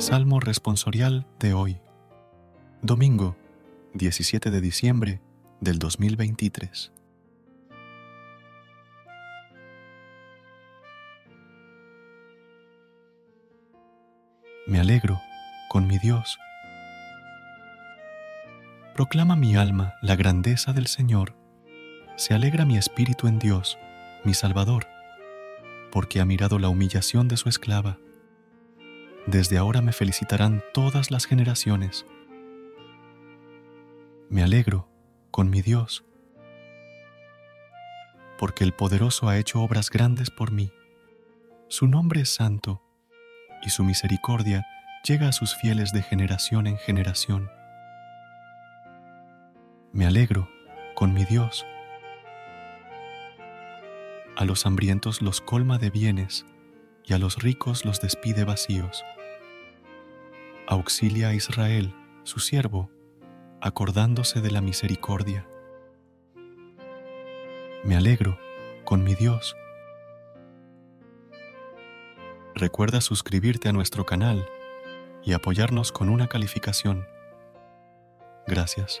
Salmo responsorial de hoy, domingo 17 de diciembre del 2023. Me alegro con mi Dios. Proclama mi alma la grandeza del Señor. Se alegra mi espíritu en Dios, mi Salvador, porque ha mirado la humillación de su esclava desde ahora me felicitarán todas las generaciones. Me alegro con mi Dios, porque el poderoso ha hecho obras grandes por mí. Su nombre es santo, y su misericordia llega a sus fieles de generación en generación. Me alegro con mi Dios. A los hambrientos los colma de bienes, y a los ricos los despide vacíos. Auxilia a Israel, su siervo, acordándose de la misericordia. Me alegro con mi Dios. Recuerda suscribirte a nuestro canal y apoyarnos con una calificación. Gracias.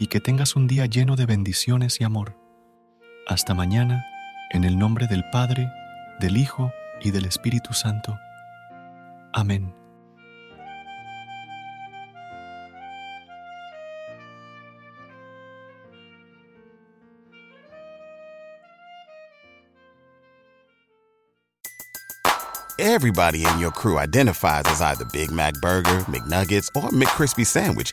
y que tengas un día lleno de bendiciones y amor. Hasta mañana, en el nombre del Padre, del Hijo y del Espíritu Santo. Amén. Everybody in your crew identifies as either Big Mac Burger, McNuggets, or McCrispy Sandwich